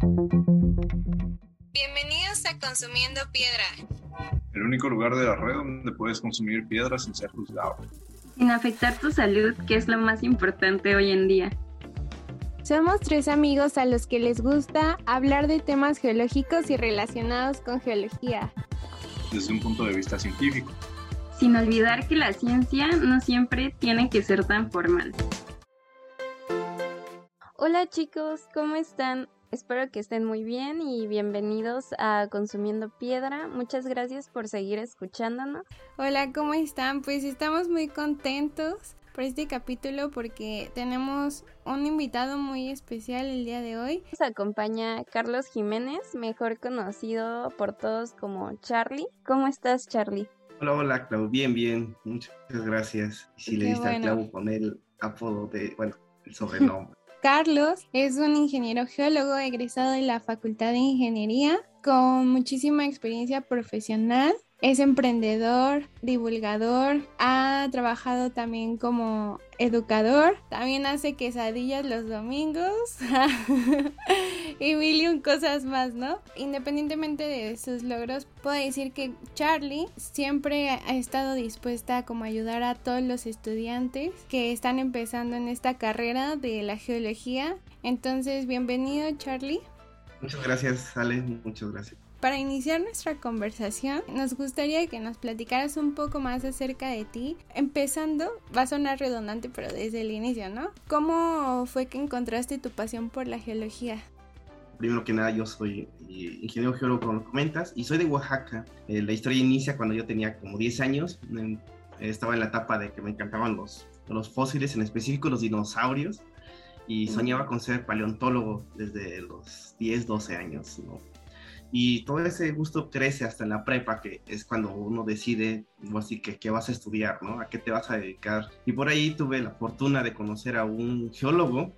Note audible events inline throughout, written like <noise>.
Bienvenidos a Consumiendo Piedra. El único lugar de la red donde puedes consumir piedra sin ser juzgado. Sin afectar tu salud, que es lo más importante hoy en día. Somos tres amigos a los que les gusta hablar de temas geológicos y relacionados con geología. Desde un punto de vista científico. Sin olvidar que la ciencia no siempre tiene que ser tan formal. Hola chicos, ¿cómo están? Espero que estén muy bien y bienvenidos a Consumiendo Piedra. Muchas gracias por seguir escuchándonos. Hola, ¿cómo están? Pues estamos muy contentos por este capítulo porque tenemos un invitado muy especial el día de hoy. Nos acompaña Carlos Jiménez, mejor conocido por todos como Charlie. ¿Cómo estás, Charlie? Hola, hola, Clau. Bien, bien. Muchas gracias. Y si le diste al clavo con el apodo de, bueno, el sobrenombre. Carlos es un ingeniero geólogo egresado de la Facultad de Ingeniería con muchísima experiencia profesional. Es emprendedor, divulgador, ha trabajado también como educador, también hace quesadillas los domingos <laughs> y mil cosas más, ¿no? Independientemente de sus logros, puedo decir que Charlie siempre ha estado dispuesta a como ayudar a todos los estudiantes que están empezando en esta carrera de la geología. Entonces, bienvenido Charlie. Muchas gracias, Ale, muchas gracias. Para iniciar nuestra conversación, nos gustaría que nos platicaras un poco más acerca de ti. Empezando, va a sonar redundante, pero desde el inicio, ¿no? ¿Cómo fue que encontraste tu pasión por la geología? Primero que nada, yo soy eh, ingeniero geólogo, como lo comentas, y soy de Oaxaca. Eh, la historia inicia cuando yo tenía como 10 años. estaba en la etapa de que me encantaban los, los fósiles, en específico los dinosaurios, y soñaba con ser paleontólogo desde los 10, 12 años, ¿no? Y todo ese gusto crece hasta la prepa, que es cuando uno decide, así que qué vas a estudiar, ¿no? A qué te vas a dedicar. Y por ahí tuve la fortuna de conocer a un geólogo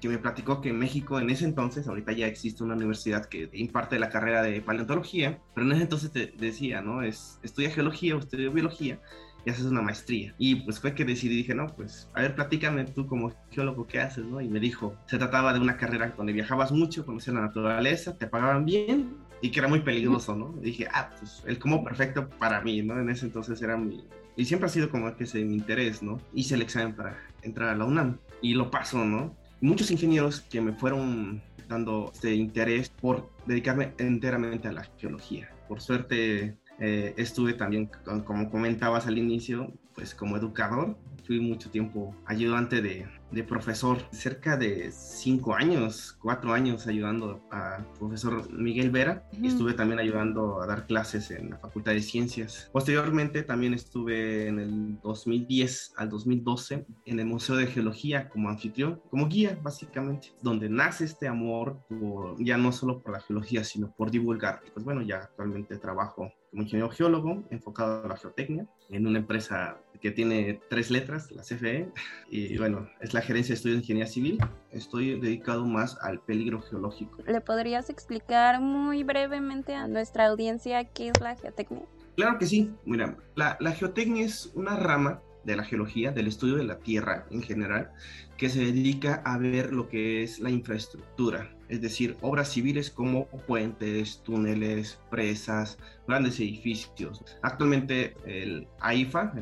que me platicó que en México en ese entonces, ahorita ya existe una universidad que imparte la carrera de paleontología, pero en ese entonces te decía, ¿no? Es, estudia geología o estudia biología y haces una maestría. Y pues fue que decidí, dije, no, pues, a ver, platícame tú como geólogo, ¿qué haces, no? Y me dijo, se trataba de una carrera donde viajabas mucho, conocías la naturaleza, te pagaban bien y que era muy peligroso, ¿no? Y dije, ah, pues el como perfecto para mí, ¿no? En ese entonces era mi... Y siempre ha sido como que ese mi interés, ¿no? Hice el examen para entrar a la UNAM y lo pasó, ¿no? Muchos ingenieros que me fueron dando este interés por dedicarme enteramente a la geología. Por suerte eh, estuve también, como comentabas al inicio, pues como educador. Fui mucho tiempo ayudante de, de profesor, cerca de cinco años, cuatro años ayudando al profesor Miguel Vera y estuve también ayudando a dar clases en la Facultad de Ciencias. Posteriormente también estuve en el 2010 al 2012 en el Museo de Geología como anfitrión, como guía básicamente, donde nace este amor por, ya no solo por la geología, sino por divulgar. Pues bueno, ya actualmente trabajo como ingeniero geólogo enfocado a la geotecnia en una empresa que tiene tres letras, la CFE, y bueno, es la gerencia de estudios de ingeniería civil. Estoy dedicado más al peligro geológico. ¿Le podrías explicar muy brevemente a nuestra audiencia qué es la geotecnia? Claro que sí. Mira, la, la geotecnia es una rama de la geología, del estudio de la Tierra en general, que se dedica a ver lo que es la infraestructura, es decir, obras civiles como puentes, túneles, presas, grandes edificios. Actualmente el AIFA,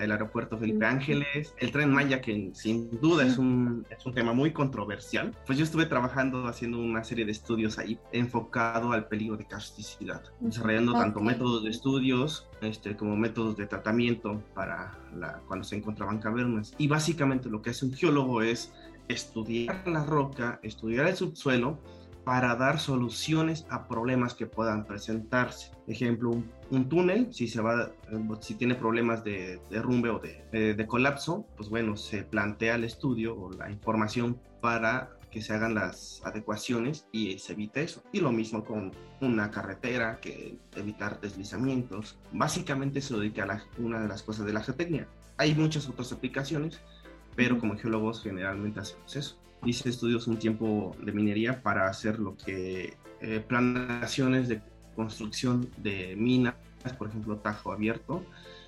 el, aeropuerto Felipe Ángeles, el tren Maya, que sin duda es un, es un tema muy controversial, pues yo estuve trabajando haciendo una serie de estudios ahí enfocado al peligro de casticidad, desarrollando tanto métodos de estudios este, como métodos de tratamiento para la, cuando se encontraban cavernas. Y básicamente lo que hace un geólogo es estudiar la roca, estudiar el subsuelo para dar soluciones a problemas que puedan presentarse. Ejemplo, un, túnel, si, se va, si tiene problemas de derrumbe o de, de, colapso, pues bueno, se plantea el estudio o la información para que se hagan las adecuaciones y se evite eso. Y lo mismo con una carretera, que evitar deslizamientos. Básicamente se dedica a una de las cosas de la geotecnia. Hay muchas otras aplicaciones, pero como geólogos generalmente hacemos eso. Hice estudios un tiempo de minería para hacer lo que eh, planaciones de construcción de minas, por ejemplo, tajo abierto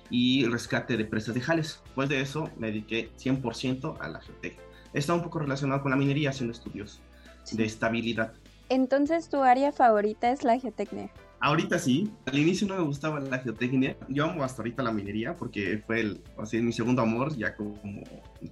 y rescate de presas de jales. Después de eso me dediqué 100% a la geotecnia. Está un poco relacionado con la minería haciendo estudios de estabilidad. Entonces, ¿tu área favorita es la geotecnia? Ahorita sí, al inicio no me gustaba la geotecnia. Yo amo hasta ahorita la minería porque fue el, así, mi segundo amor, ya como,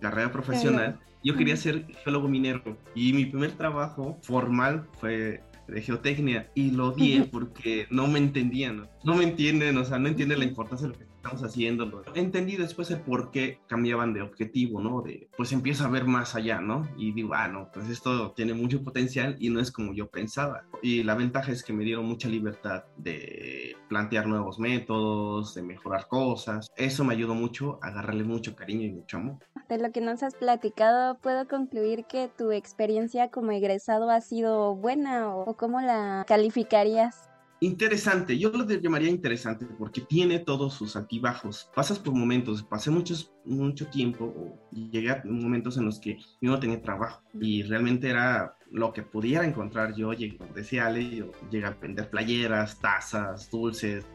carrera profesional. Yo quería ser geólogo minero y mi primer trabajo formal fue de geotecnia y lo odié porque no me entendían, no me entienden, o sea, no entienden la importancia de lo que estamos haciendo. Entendí después el por qué cambiaban de objetivo, ¿no? De, pues empiezo a ver más allá, ¿no? Y digo, ah, no, pues esto tiene mucho potencial y no es como yo pensaba. Y la ventaja es que me dieron mucha libertad de plantear nuevos métodos, de mejorar cosas. Eso me ayudó mucho a agarrarle mucho cariño y mucho amor. De lo que nos has platicado, puedo concluir que tu experiencia como egresado ha sido buena o cómo la calificarías. Interesante, yo lo llamaría interesante porque tiene todos sus altibajos. Pasas por momentos, pasé muchos, mucho tiempo, o llegué a momentos en los que yo no tenía trabajo y realmente era lo que pudiera encontrar yo, decía Ale, yo llegué a vender playeras, tazas, dulces,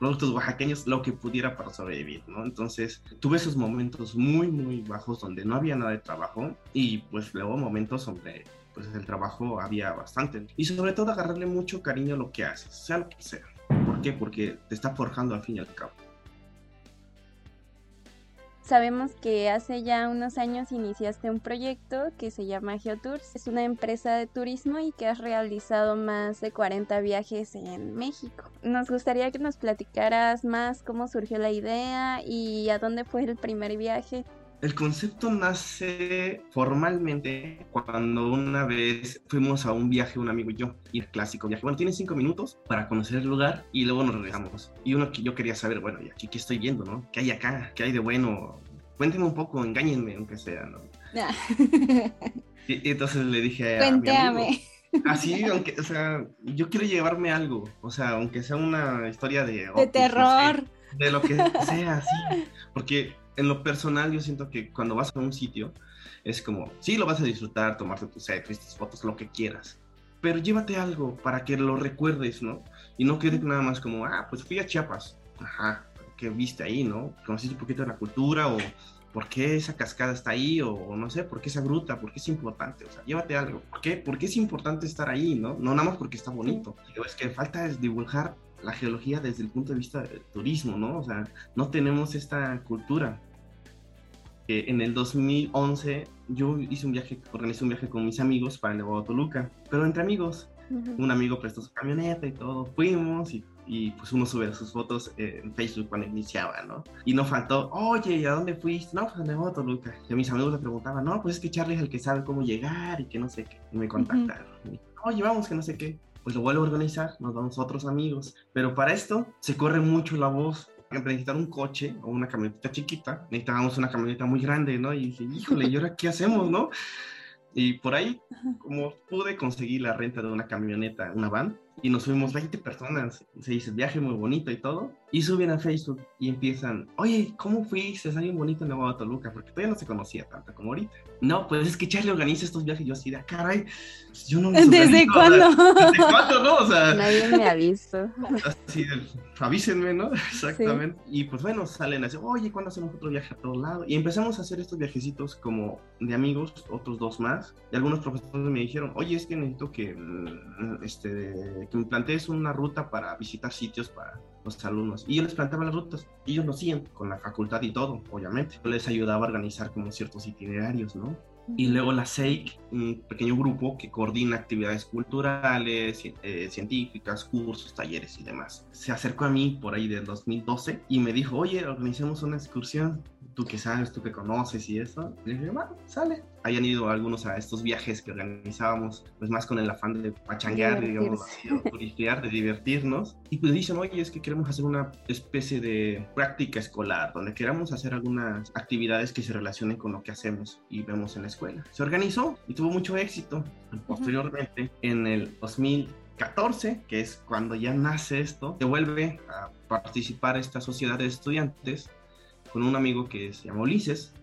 productos oaxaqueños, lo que pudiera para sobrevivir, ¿no? Entonces tuve esos momentos muy, muy bajos donde no había nada de trabajo y pues luego momentos donde pues el trabajo había bastante. Y sobre todo agarrarle mucho cariño a lo que haces, sea lo que sea. ¿Por qué? Porque te está forjando al fin y al cabo. Sabemos que hace ya unos años iniciaste un proyecto que se llama GeoTours. Es una empresa de turismo y que has realizado más de 40 viajes en México. Nos gustaría que nos platicaras más cómo surgió la idea y a dónde fue el primer viaje. El concepto nace formalmente cuando una vez fuimos a un viaje, un amigo y yo, y el clásico viaje. Bueno, tiene cinco minutos para conocer el lugar y luego nos regresamos. Y uno que yo quería saber, bueno, ¿y aquí qué estoy viendo, no? ¿Qué hay acá? ¿Qué hay de bueno? Cuéntenme un poco, engáñenme, aunque sea, ¿no? y, entonces le dije a Cuéntame. Así, aunque, o sea, yo quiero llevarme algo, o sea, aunque sea una historia de... de terror. de lo que sea, sí. Porque en lo personal yo siento que cuando vas a un sitio es como, sí, lo vas a disfrutar, tomarte tus selfies, fotos, lo que quieras, pero llévate algo para que lo recuerdes, ¿no? Y no quede nada más como, ah, pues fui a Chiapas, ajá, ¿qué viste ahí, no? Conociste un poquito de la cultura o por qué esa cascada está ahí o, no sé, por qué esa gruta, por qué es importante, o sea, llévate algo, ¿por qué? Porque es importante estar ahí, ¿no? No nada más porque está bonito, es que falta es divulgar la geología desde el punto de vista del turismo, ¿no? O sea, no tenemos esta cultura en el 2011 yo hice un viaje, organizé un viaje con mis amigos para el Nevado Toluca, pero entre amigos. Un amigo prestó su camioneta y todo, fuimos y, y pues uno sube sus fotos en Facebook cuando iniciaba, ¿no? Y no faltó, oye, ¿y a dónde fuiste? No, pues al Nevado Toluca. Y a mis amigos le preguntaban, no, pues es que Charlie es el que sabe cómo llegar y que no sé qué. Y me contactaron. oye, vamos, que no sé qué. Pues lo vuelvo a organizar, nos vamos otros amigos. Pero para esto se corre mucho la voz para necesitar un coche o una camioneta chiquita, necesitábamos una camioneta muy grande, ¿no? Y dije, híjole, ¿y ahora qué hacemos, no? Y por ahí, como pude conseguir la renta de una camioneta, una van, y nos fuimos 20 personas. Se dice viaje muy bonito y todo. Y suben a Facebook y empiezan, oye, ¿cómo fuiste? Es bien bonito en Nueva Toluca, porque todavía no se conocía tanto como ahorita. No, pues es que Charlie organiza estos viajes. Yo así de, ah, caray, pues yo no ¿Desde cuándo? <laughs> ¿Desde cuándo, no? O sea, nadie me ha visto. <laughs> Así, avísenme, ¿no? Exactamente. Y pues bueno, salen así, oye, ¿cuándo hacemos otro viaje a todos lados? Y empezamos a hacer estos viajecitos como de amigos, otros dos más. Y algunos profesores me dijeron, oye, es que necesito que, mm, que me plantees una ruta para visitar sitios para los alumnos. Y yo les planteaba las rutas, y ellos lo hacían con la facultad y todo, obviamente. Yo les ayudaba a organizar como ciertos itinerarios, ¿no? Y luego la SEIC, un pequeño grupo que coordina actividades culturales, eh, científicas, cursos, talleres y demás. Se acercó a mí por ahí del 2012 y me dijo, oye, organicemos una excursión tú que sabes, tú que conoces y eso. le dije, bueno, sale. Hayan ido algunos a estos viajes que organizábamos, pues más con el afán de pachanguear, digamos, de turistear, de divertirnos. Y pues dicen, oye, es que queremos hacer una especie de práctica escolar, donde queramos hacer algunas actividades que se relacionen con lo que hacemos y vemos en la escuela. Se organizó y tuvo mucho éxito. Posteriormente, en el 2014, que es cuando ya nace esto, se vuelve a participar esta sociedad de estudiantes con un amigo que se llama Ulises,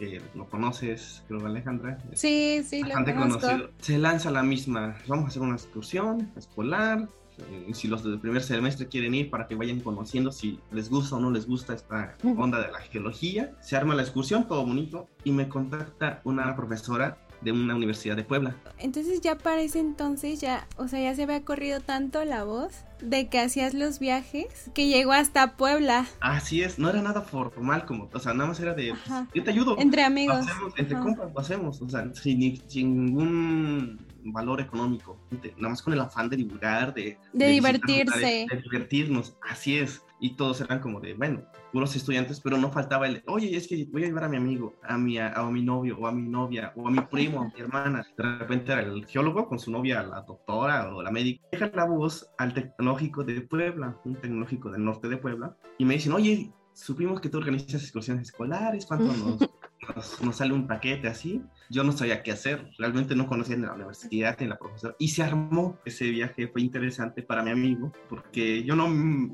que lo conoces, creo, Alejandra. Sí, sí, lo conozco. Conocido. Se lanza la misma, vamos a hacer una excursión escolar, eh, si los del primer semestre quieren ir para que vayan conociendo si les gusta o no les gusta esta onda de la geología. Se arma la excursión, todo bonito, y me contacta una profesora de una universidad de Puebla. Entonces ya para ese entonces ya, o sea, ya se había corrido tanto la voz de que hacías los viajes que llegó hasta Puebla. Así es, no era nada formal como, o sea, nada más era de, Ajá. yo te ayudo. Entre amigos. Hacemos, entre compas hacemos, o sea, sin, sin ningún valor económico, nada más con el afán de divulgar, de, divertirse. de divertirnos, así es. Y todos eran como de, bueno, puros estudiantes, pero no faltaba el, oye, es que voy a llevar a mi amigo, a mi, a, a mi novio, o a mi novia, o a mi primo, a mi hermana. De repente era el geólogo con su novia, la doctora o la médica. Deja la voz al tecnológico de Puebla, un tecnológico del norte de Puebla, y me dicen, oye, supimos que tú organizas excursiones escolares, ¿cuánto nos, nos, nos sale un paquete así? Yo no sabía qué hacer, realmente no conocía ni la universidad ni la profesora, y se armó ese viaje, fue interesante para mi amigo, porque yo no,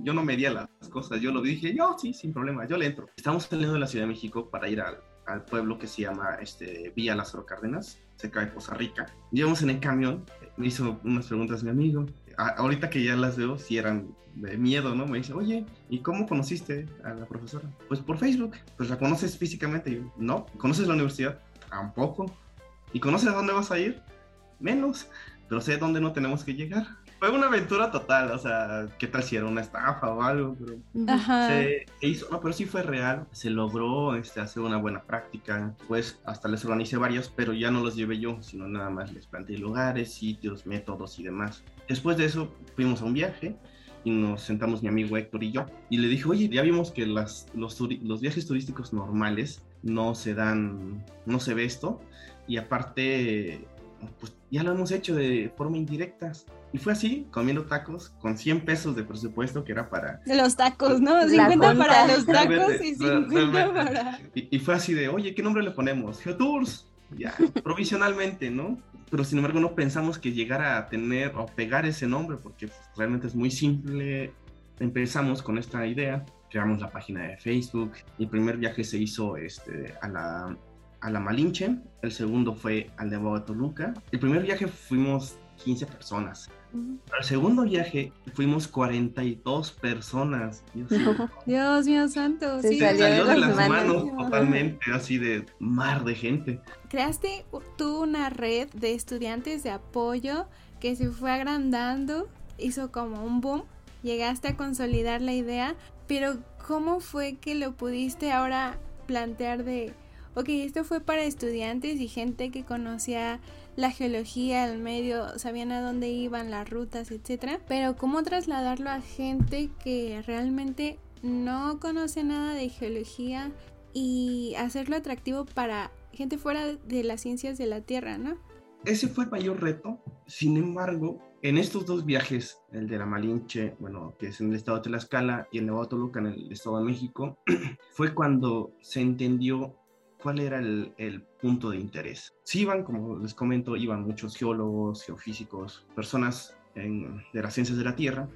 yo no medía las cosas, yo lo dije, yo sí, sin problema, yo le entro. Estamos saliendo de la Ciudad de México para ir al, al pueblo que se llama este, Villa Lázaro Cárdenas, cerca de Poza Rica. Llevamos en el camión, me hizo unas preguntas mi amigo, ahorita que ya las veo, si eran de miedo, ¿no? Me dice, oye, ¿y cómo conociste a la profesora? Pues por Facebook. Pues la conoces físicamente. Yo, no. ¿Conoces la universidad? Tampoco. ¿Y conoces a dónde vas a ir? Menos. Pero sé dónde no tenemos que llegar. Fue una aventura total, o sea, ¿qué tal si era una estafa o algo? Pero Ajá. se, se hizo, no, pero sí fue real, se logró este, hacer una buena práctica, pues hasta les organicé varios, pero ya no los llevé yo, sino nada más les planteé lugares, sitios, métodos y demás. Después de eso fuimos a un viaje y nos sentamos mi amigo Héctor y yo y le dije, oye, ya vimos que las, los, los viajes turísticos normales no se dan, no se ve esto y aparte, pues ya lo hemos hecho de forma indirecta. Y fue así, comiendo tacos con 100 pesos de presupuesto que era para los tacos, ¿no? La 50 cuenta. para los <laughs> tacos y re- 50 realmente. para... Y, y fue así de, oye, ¿qué nombre le ponemos? Geotours. Ya, <laughs> provisionalmente, ¿no? Pero sin embargo no pensamos que llegara a tener o pegar ese nombre porque pues, realmente es muy simple. Empezamos con esta idea, creamos la página de Facebook. El primer viaje se hizo este, a, la, a la Malinche, el segundo fue al Nevado de Toluca. El primer viaje fuimos 15 personas. Al segundo viaje fuimos 42 personas. Dios mío. Dios mío santo, Se sí. Salió de salió de las las manos. manos totalmente, así de mar de gente. Creaste tú una red de estudiantes de apoyo que se fue agrandando, hizo como un boom, llegaste a consolidar la idea, pero ¿cómo fue que lo pudiste ahora plantear de, ok, esto fue para estudiantes y gente que conocía la geología, el medio, sabían a dónde iban, las rutas, etcétera, pero cómo trasladarlo a gente que realmente no conoce nada de geología y hacerlo atractivo para gente fuera de las ciencias de la Tierra, ¿no? Ese fue el mayor reto. Sin embargo, en estos dos viajes, el de la Malinche, bueno, que es en el estado de Tlaxcala, y el Nevado Toluca en el estado de México, <clears throat> fue cuando se entendió cuál era el, el punto de interés. Sí iban, como les comento, iban muchos geólogos, geofísicos, personas en- de las ciencias de la Tierra,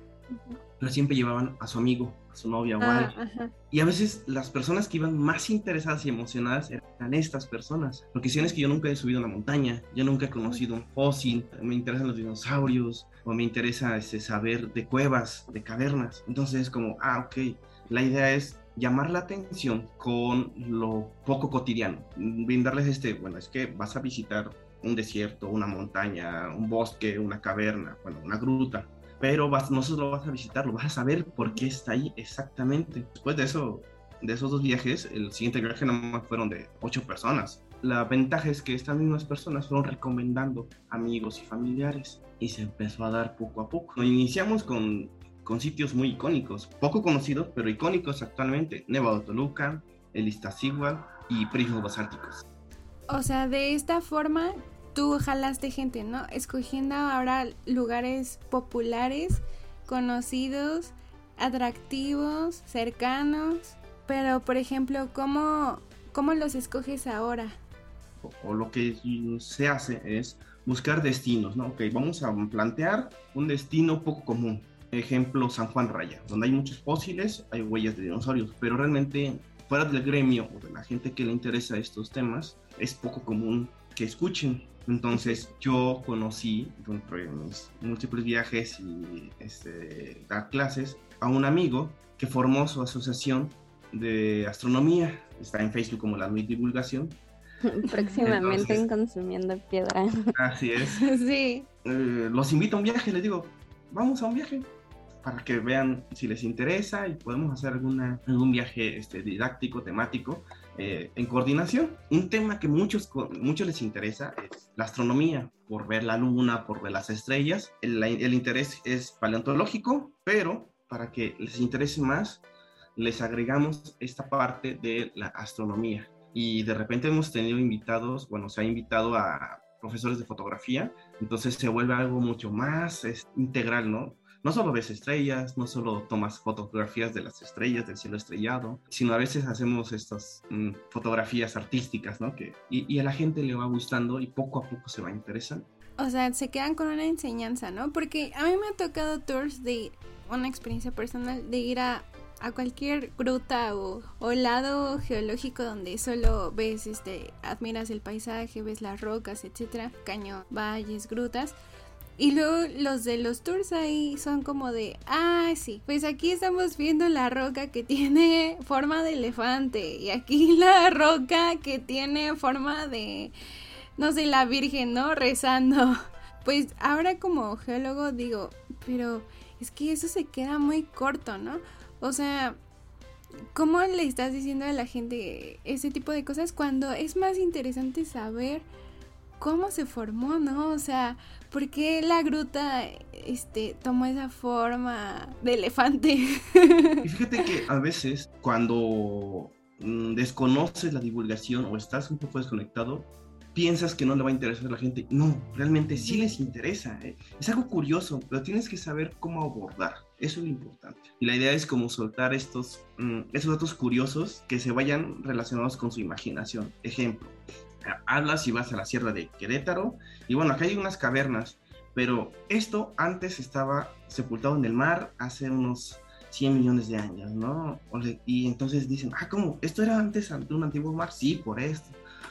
pero siempre llevaban a su amigo, a su novia o Ah, alguien. ajá. Y a veces las personas que iban más interesadas y emocionadas eran estas personas. Porque si es que yo nunca he subido a una montaña, yo nunca he conocido un fósil, me interesan los dinosaurios, o me interesa este, saber de cuevas, de cavernas. Entonces es como, ah, ok, la idea es llamar la atención con lo poco cotidiano. Brindarles este, bueno, es que vas a visitar un desierto, una montaña, un bosque, una caverna, bueno, una gruta pero vas, no solo vas a visitarlo, vas a saber por qué está ahí exactamente. Después de eso, de esos dos viajes, el siguiente viaje nomás fueron de ocho personas. La ventaja es que estas mismas personas fueron recomendando amigos y familiares y se empezó a dar poco a poco. Iniciamos con, con sitios muy icónicos, poco conocidos, pero icónicos actualmente. Nevado Toluca, el Iztaccíhuatl y Prismos Basálticos. O sea, de esta forma tú jalaste gente, ¿no? Escogiendo ahora lugares populares, conocidos, atractivos, cercanos. Pero, por ejemplo, ¿cómo, cómo los escoges ahora? o, o lo que se hace es buscar destinos, ¿no? Ok, vamos a plantear un destino poco común. Ejemplo, San Juan Raya, donde hay muchos fósiles, hay huellas de dinosaurios, pero realmente fuera del gremio o de la gente que le interesa estos temas, es poco común que escuchen. Entonces yo conocí, dentro de mis múltiples viajes y este, dar clases, a un amigo que formó su asociación de astronomía, está en Facebook como la Nuit Divulgación, Próximamente en Consumiendo Piedra. Así es. <laughs> Sí. Eh, los invito a un viaje, les digo, vamos a un viaje para que vean si les interesa y podemos hacer alguna, algún viaje este, didáctico, temático, eh, en coordinación. Un tema que muchos, muchos les interesa es la astronomía, por ver la luna, por ver las estrellas. El, el interés es paleontológico, pero para que les interese más, les agregamos esta parte de la astronomía. Y de repente hemos tenido invitados, bueno, se ha invitado a profesores de fotografía, entonces se vuelve algo mucho más es, integral, ¿no? No solo ves estrellas, no solo tomas fotografías de las estrellas, del cielo estrellado, sino a veces hacemos estas mm, fotografías artísticas, ¿no? Que, y, y a la gente le va gustando y poco a poco se va interesando. O sea, se quedan con una enseñanza, ¿no? Porque a mí me ha tocado tours de una experiencia personal de ir a, a cualquier gruta o, o lado geológico donde solo ves, este, admiras el paisaje, ves las rocas, etcétera, cañón, valles, grutas. Y luego los de los tours ahí son como de, ah, sí, pues aquí estamos viendo la roca que tiene forma de elefante y aquí la roca que tiene forma de, no sé, la Virgen, ¿no? Rezando. <laughs> Pues ahora como geólogo digo, pero es que eso se queda muy corto, ¿no? O sea, ¿cómo le estás diciendo a la gente ese tipo de cosas cuando es más interesante saber cómo se formó, ¿no? O sea, ¿por qué la gruta este tomó esa forma de elefante? Y fíjate que a veces cuando mm, desconoces la divulgación o estás un poco desconectado, piensas que no le va a interesar a la gente. No, realmente sí les interesa. ¿eh? Es algo curioso, pero tienes que saber cómo abordar. Eso es lo importante. Y la idea es como soltar estos, mm, esos datos curiosos que se vayan relacionados con su imaginación. Ejemplo, hablas y vas a la sierra de Querétaro y bueno, acá hay unas cavernas, pero esto antes estaba sepultado en el mar hace unos 100 millones de años, ¿no? Y entonces dicen, ah, ¿cómo? ¿Esto era antes ante un antiguo mar? Sí, por esto.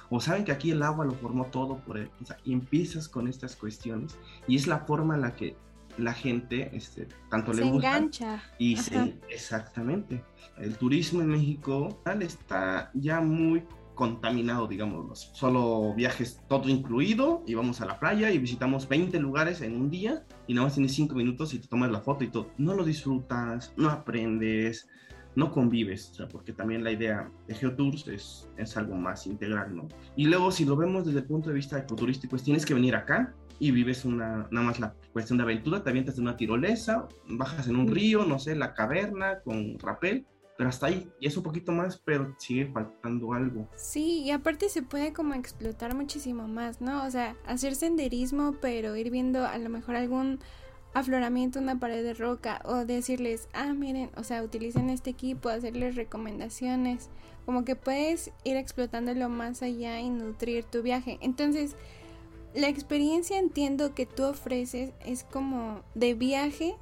O saben que aquí el agua lo formó todo por él. O sea, y empiezas con estas cuestiones y es la forma en la que la gente este, tanto Se le gusta engancha. y Ajá. se, exactamente. El turismo en México tal, está ya muy contaminado, digamos. Solo viajes todo incluido y vamos a la playa y visitamos 20 lugares en un día y nada más tienes 5 minutos y te tomas la foto y todo. No lo disfrutas, no aprendes, no convives, o sea, porque también la idea de Geotours es, es algo más integral, ¿no? Y luego si lo vemos desde el punto de vista ecoturístico, es tienes que venir acá y vives una, nada más la cuestión de aventura, te avientas en una tirolesa, bajas en un río, no sé, la caverna con rapel, pero hasta ahí, y es un poquito más, pero sigue faltando algo. Sí, y aparte se puede como explotar muchísimo más, ¿no? O sea, hacer senderismo, pero ir viendo a lo mejor algún afloramiento, una pared de roca, o decirles, ah, miren, o sea, utilicen este equipo, hacerles recomendaciones, como que puedes ir explotándolo más allá y nutrir tu viaje. Entonces, la experiencia entiendo que tú ofreces es como de viaje,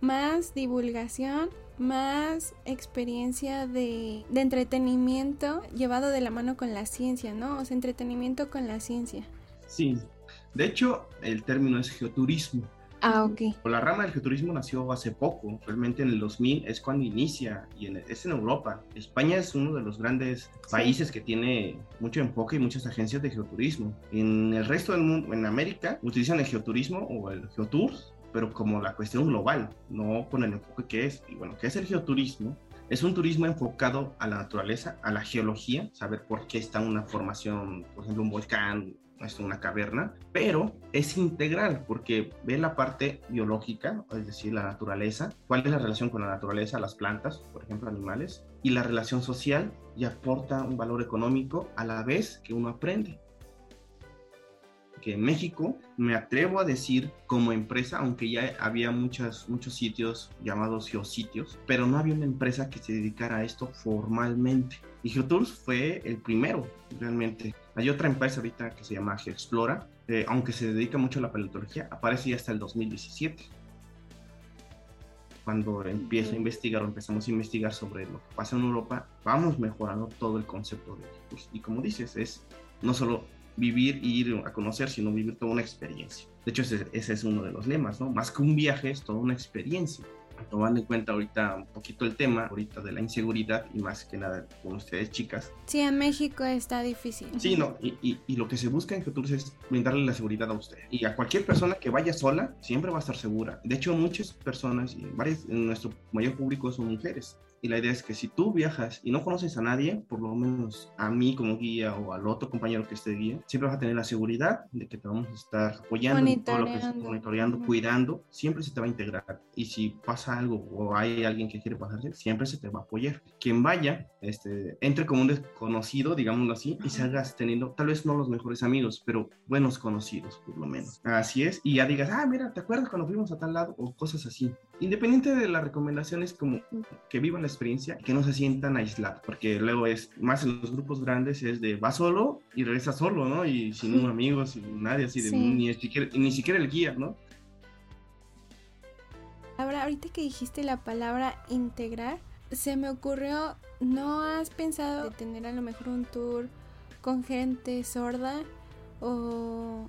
más divulgación, más experiencia de, de entretenimiento llevado de la mano con la ciencia, ¿no? O sea, entretenimiento con la ciencia. Sí, de hecho, el término es geoturismo. Ah, ok. La rama del geoturismo nació hace poco, realmente en el 2000 es cuando inicia y en- es en Europa. España es uno de los grandes países que tiene mucho enfoque y muchas agencias de geoturismo. En el resto del mundo, en América, utilizan el geoturismo o el geotours, pero como la cuestión global, no con el enfoque que es. Y bueno, ¿qué es el geoturismo? Es un turismo enfocado a la naturaleza, a la geología, saber por qué está una formación, por ejemplo, un volcán, una caverna, pero es integral porque ve la parte biológica, es decir, la naturaleza, cuál es la relación con la naturaleza, las plantas, por ejemplo, animales, y la relación social y aporta un valor económico a la vez que uno aprende. Que en México me atrevo a decir como empresa, aunque ya había muchas, muchos sitios llamados geositios, pero no había una empresa que se dedicara a esto formalmente. Y Geotours fue el primero, realmente. Hay otra empresa ahorita que se llama GeoExplora, eh, aunque se dedica mucho a la paleontología, aparece ya hasta el 2017. Cuando empiezo a investigar o empezamos a investigar sobre lo que pasa en Europa, vamos mejorando todo el concepto de Geotours. Y como dices, es no solo vivir y ir a conocer, sino vivir toda una experiencia. De hecho, ese, ese es uno de los lemas, ¿no? Más que un viaje, es toda una experiencia. tomando en cuenta ahorita un poquito el tema, ahorita de la inseguridad y más que nada con ustedes chicas. Sí, en México está difícil. Sí, no, y, y, y lo que se busca en Futuros es brindarle la seguridad a usted. Y a cualquier persona que vaya sola, siempre va a estar segura. De hecho, muchas personas, y varias, nuestro mayor público son mujeres. Y la idea es que si tú viajas y no conoces a nadie, por lo menos a mí como guía o al otro compañero que esté guía, siempre vas a tener la seguridad de que te vamos a estar apoyando en todo lo que es monitoreando, uh -huh. cuidando, siempre se te va a integrar. Y si pasa algo o hay alguien que quiere pasarse, siempre se te va a apoyar. Quien vaya, este, entre como un desconocido, digámoslo así, y salgas teniendo, tal vez no los mejores amigos, pero buenos conocidos, por lo menos. Así es. Y ya digas, ah, mira, ¿te acuerdas cuando fuimos a tal lado? O cosas así. Independiente de las recomendaciones, como que vivan la experiencia y que no se sientan aislados, porque luego es, más en los grupos grandes, es de va solo y regresa solo, ¿no? Y sin un amigo, sin nadie, así de sí. ni, siquiera, ni siquiera el guía, ¿no? Ahora, ahorita que dijiste la palabra integrar, se me ocurrió, ¿no has pensado de tener a lo mejor un tour con gente sorda o,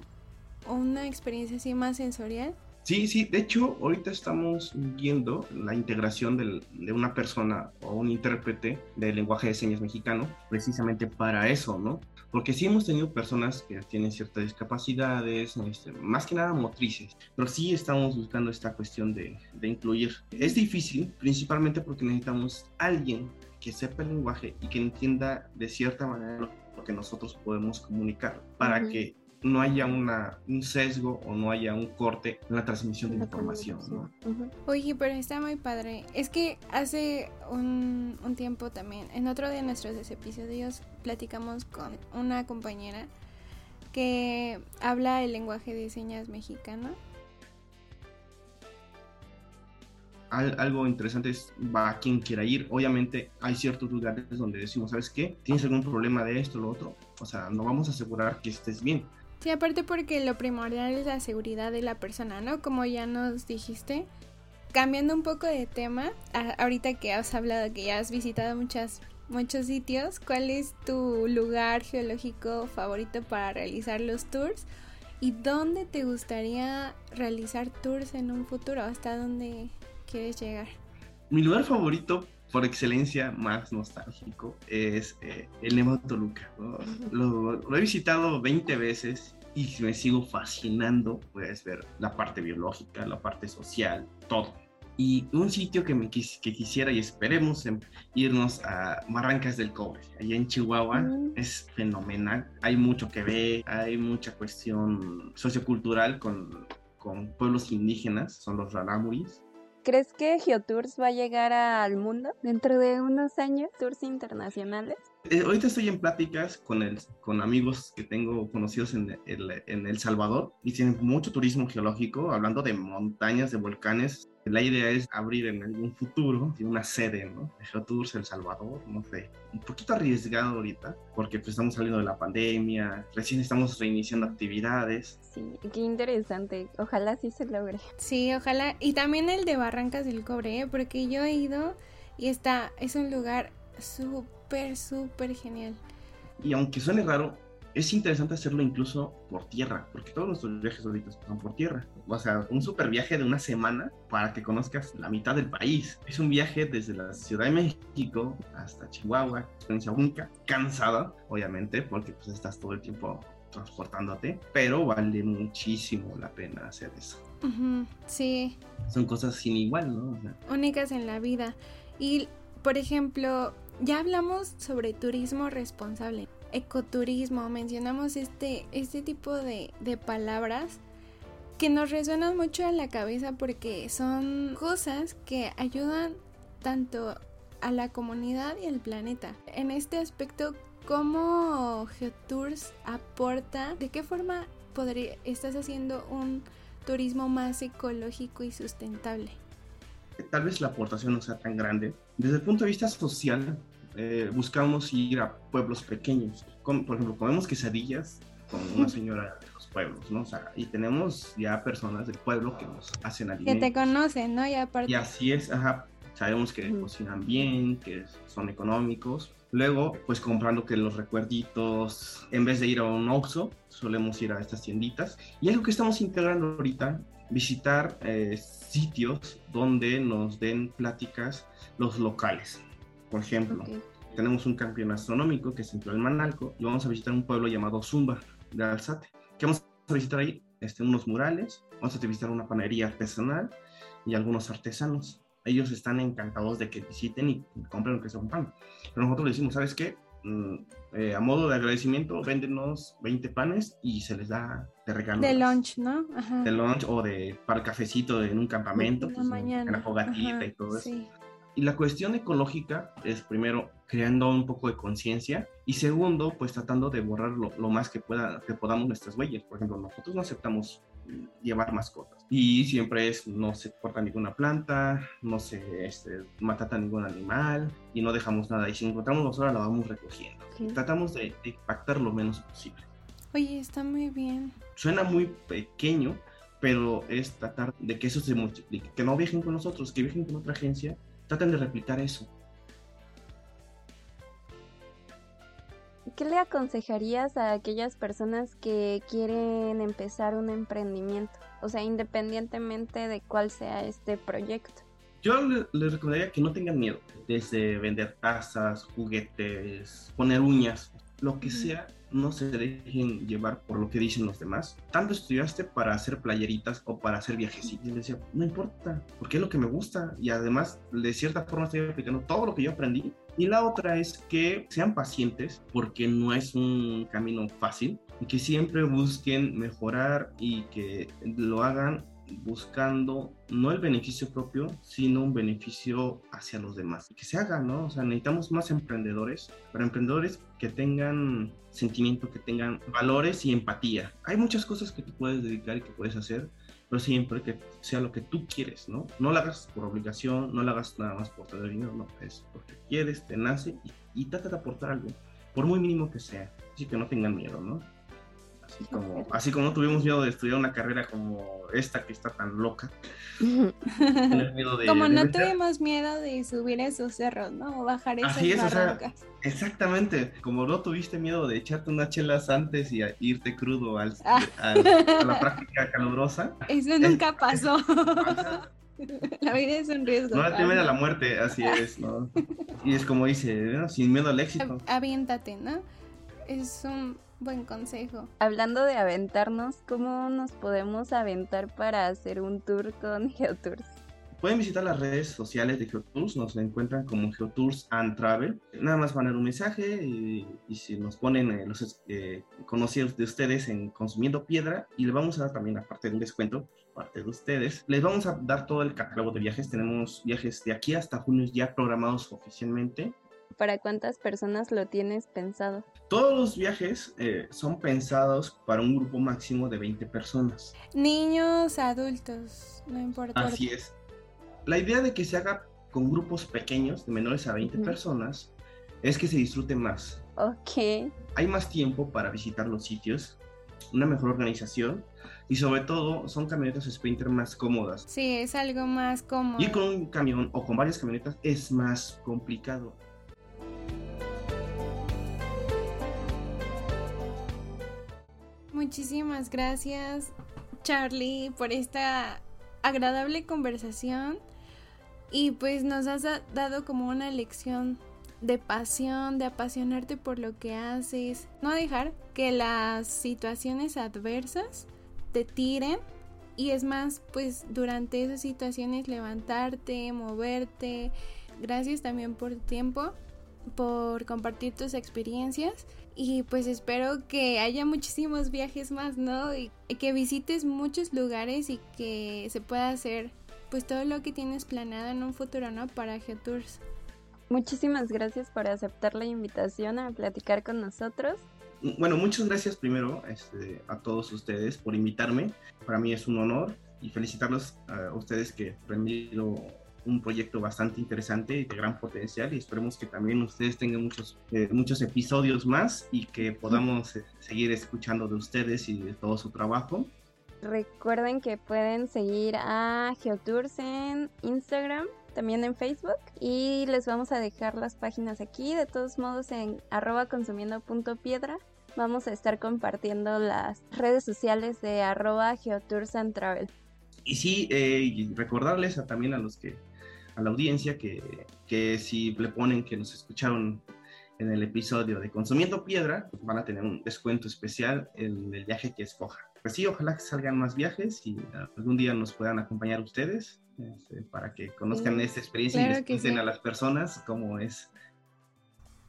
o una experiencia así más sensorial? Sí, sí, de hecho, ahorita estamos viendo la integración del, de una persona o un intérprete del lenguaje de señas mexicano, precisamente para eso, ¿no? Porque sí hemos tenido personas que tienen ciertas discapacidades, este, más que nada motrices, pero sí estamos buscando esta cuestión de, de incluir. Es difícil, principalmente porque necesitamos alguien que sepa el lenguaje y que entienda de cierta manera lo, que nosotros podemos comunicar, para uh -huh. que no haya una, un sesgo o no haya un corte en la transmisión de la información. ¿no? Uh -huh. Oye, pero está muy padre. Es que hace un, un, tiempo también, en otro de nuestros episodios, platicamos con una compañera que habla el lenguaje de señas mexicano. algo interesante es va a quien quiera ir. Obviamente hay ciertos lugares donde decimos, ¿sabes qué? ¿Tienes algún problema de esto o lo otro? O sea, no vamos a asegurar que estés bien. Sí, aparte porque lo primordial es la seguridad de la persona, ¿no? Como ya nos dijiste. Cambiando un poco de tema, ahorita que has hablado que ya has visitado muchas, muchos sitios, ¿cuál es tu lugar geológico favorito para realizar los tours? ¿Y dónde te gustaría realizar tours en un futuro? ¿Hasta dónde quieres llegar? Mi lugar favorito por excelencia más nostálgico es eh, el de Toluca. ¿no? Lo, lo, he visitado 20 veces y me sigo fascinando. Puedes ver la parte biológica, la parte social, todo. Y un sitio que, me quis, que quisiera y esperemos en, irnos a Barrancas del Cobre, allá en Chihuahua, mm. es fenomenal. Hay mucho que ver, hay mucha cuestión sociocultural con, con pueblos indígenas, son los rarámuris ¿Crees que Geotours va a llegar al mundo dentro de unos años? ¿Tours internacionales? Eh, ahorita estoy en pláticas con, el, con amigos que tengo conocidos en el, en el Salvador y tienen mucho turismo geológico, hablando de montañas, de volcanes. La idea es abrir en algún futuro una sede, ¿no? De Geotours El Salvador, no sé. Un poquito arriesgado ahorita, porque pues estamos saliendo de la pandemia, recién estamos reiniciando actividades. Sí, qué interesante. Ojalá sí se logre. Sí, ojalá. Y también el de Barrancas del Cobre, ¿eh? porque yo he ido y está, es un lugar súper, súper genial. Y aunque suene raro, es interesante hacerlo incluso por tierra, porque todos nuestros viajes ahorita son por tierra. O sea, un super viaje de una semana para que conozcas la mitad del país. Es un viaje desde la Ciudad de México hasta Chihuahua, experiencia única, cansada, obviamente, porque pues estás todo el tiempo transportándote, pero vale muchísimo la pena hacer eso. Uh -huh, sí. Son cosas sin igual, ¿no? O sea, Únicas en la vida. Y, por ejemplo, ya hablamos sobre turismo responsable ecoturismo, mencionamos este, este tipo de, de, palabras que nos resuenan mucho en la cabeza porque son cosas que ayudan tanto a la comunidad y al planeta. En este aspecto, ¿cómo Geotours aporta? ¿De qué forma podría, estás haciendo un turismo más ecológico y sustentable? Tal vez la aportación no sea tan grande. Desde el punto de vista social, eh, buscamos ir a pueblos pequeños. Por ejemplo, comemos quesadillas con una <laughs> señora de los pueblos, ¿no? O sea, y tenemos ya personas del pueblo que nos hacen alimentos. Que te conocen, ¿no? Y, aparte... y así es, ajá, sabemos que mm. cocinan bien, que son económicos. Luego, pues comprando que los recuerditos, en vez de ir a un Oxxo, solemos ir a estas tienditas. Y algo que estamos integrando ahorita visitar eh, sitios donde nos den pláticas los locales. Por ejemplo, tenemos un campeón astronómico que es en Manalco y vamos a visitar un pueblo llamado Zumba de Alzate. ¿Qué vamos a visitar ahí? Este, unos murales, vamos a visitar una panadería artesanal y algunos artesanos. Ellos están encantados de que visiten y compren lo que se compran. Pero nosotros les decimos, ¿sabes qué? Mm, eh, a modo de agradecimiento, véndenos 20 panes y se les da de regalo. De lunch, ¿no? Ajá. De lunch o de para el cafecito en un campamento, En la pues, en- mañana. en la fogatita Ajá, y todo eso. Sí. Y la cuestión ecológica es primero creando un poco de conciencia y segundo, pues tratando de borrar lo, lo más que, pueda, que podamos nuestras huellas. Por ejemplo, nosotros no aceptamos mm, llevar mascotas y siempre es no se corta ninguna planta, no se este, maltrata ningún animal y no dejamos nada. Y si encontramos basura la vamos recogiendo. Ok. Tratamos de, de impactar lo menos posible. Oye, está muy bien. Suena muy pequeño, pero es tratar de que eso se multiplique, que no viajen con nosotros, que viajen con otra agencia, traten de replicar eso. ¿Qué le aconsejarías a aquellas personas que quieren empezar un emprendimiento? O sea, independientemente de cuál sea este proyecto. Yo le- les recomendaría que no tengan miedo, desde vender tazas, juguetes, poner uñas, lo que sea, no se dejen llevar por lo que dicen los demás. Tanto estudiaste para hacer playeritas o para hacer viajecitos. Y decía, no importa, porque es lo que me gusta y además de cierta forma estoy aplicando todo lo que yo aprendí. Y la otra es que sean pacientes porque no es un camino fácil y que siempre busquen mejorar y que lo hagan buscando no el beneficio propio, sino un beneficio hacia los demás. Que se haga, ¿no? O sea, necesitamos más emprendedores, pero emprendedores que tengan sentimiento, que tengan valores y empatía. Hay muchas cosas que tú puedes dedicar y que puedes hacer, pero siempre que sea lo que tú quieres, ¿no? No lo hagas por obligación, no lo hagas nada más por tener dinero, no, es porque quieres, te nace y, y trata de aportar algo, por muy mínimo que sea. Así que no tengan miedo, ¿no? Así como, así como no tuvimos miedo de estudiar una carrera como esta que está tan loca. miedo de- Como de no meter- tuvimos miedo de subir esos cerros, ¿no? O bajar esas Así es, o sea. Exactamente, como no tuviste miedo de echarte unas chelas antes y a irte crudo al, Ah. al- a la práctica calurosa, Eso nunca pasó. la vida es un riesgo. no le temen a la muerte, así es, ¿no? Y es como dice, ¿no? sin miedo al éxito. Aviéntate, ¿no? Es un buen consejo. Hablando de aventarnos, ¿cómo nos podemos aventar para hacer un tour con <laughs> Geotours? Pueden visitar las redes sociales de Geotours, nos encuentran como Geotours and Travel. Nada más van a dar un mensaje y, y si nos ponen eh, los eh, conocidos de ustedes en Consumiendo Piedra y le vamos a dar también, aparte de un descuento, parte de ustedes, les vamos a dar todo el catálogo de viajes. Tenemos viajes de aquí hasta junio ya programados oficialmente. ¿Para cuántas personas lo tienes pensado? Todos los viajes eh, son pensados para un grupo máximo de 20 personas. Niños, adultos, no importa. Así es. La idea de que se haga con grupos pequeños, de menores a 20 Ujú. personas, es que se disfrute más. Ok. Hay más tiempo para visitar los sitios, una mejor organización y sobre todo son camionetas Sprinter más cómodas. Sí, es algo más cómodo. Ir con un camión o con varias camionetas es más complicado. Muchísimas gracias, Charlie, por esta agradable conversación. Y pues nos has da- dado como una lección de pasión, de apasionarte por lo que haces. No dejar que las situaciones adversas te tiren. Y es más, pues durante esas situaciones levantarte, moverte. Gracias también por tu tiempo, por compartir tus experiencias. Y pues espero que haya muchísimos viajes más, ¿no? Y que visites muchos lugares y que se pueda hacer pues todo lo que tienes planeado en un futuro, ¿no? Para Geotours. Muchísimas gracias por aceptar la invitación a platicar con nosotros. Bueno, muchas gracias primero este, a todos ustedes por invitarme. Para mí es un honor y felicitarlos a ustedes que han tenido un proyecto bastante interesante y de gran potencial y esperemos que también ustedes tengan muchos, eh, muchos episodios más y que podamos eh, seguir escuchando de ustedes y de todo su trabajo. Recuerden que pueden seguir a Geotours en Instagram, también en Facebook y les vamos a dejar las páginas aquí. De todos modos en arroba consumiendo.piedra vamos a estar compartiendo las redes sociales de arroba Geotours and Travel. Y sí, eh, recordarles a, también a los que, a la audiencia que, que si le ponen que nos escucharon en el episodio de Consumiendo Piedra, van a tener un descuento especial en el viaje que escoja. Pues sí, ojalá que salgan más viajes y algún día nos puedan acompañar ustedes este, para que conozcan esta experiencia y les cuenten a las personas cómo es.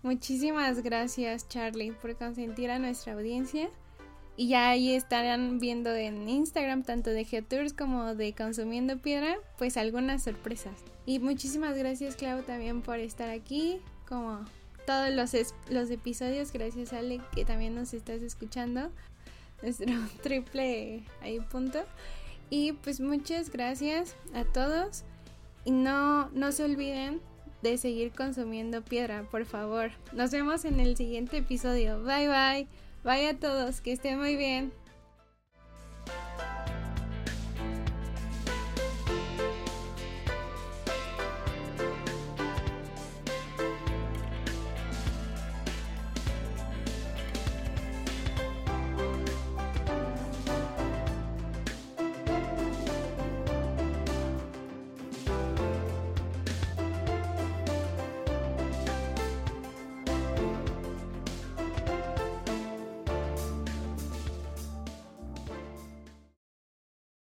Muchísimas gracias, Charlie, por consentir a nuestra audiencia. Y ya ahí estarán viendo en Instagram, tanto de Geotours como de Consumiendo Piedra, pues algunas sorpresas. Y muchísimas gracias, Clau, también por estar aquí, como todos los, los episodios. Gracias, Ale, que también nos estás escuchando. Nuestro <laughs> triple ahí punto. Y pues muchas gracias a todos. Y no, no se olviden de seguir consumiendo piedra, por favor. Nos vemos en el siguiente episodio. Bye bye. Bye a todos, que estén muy bien.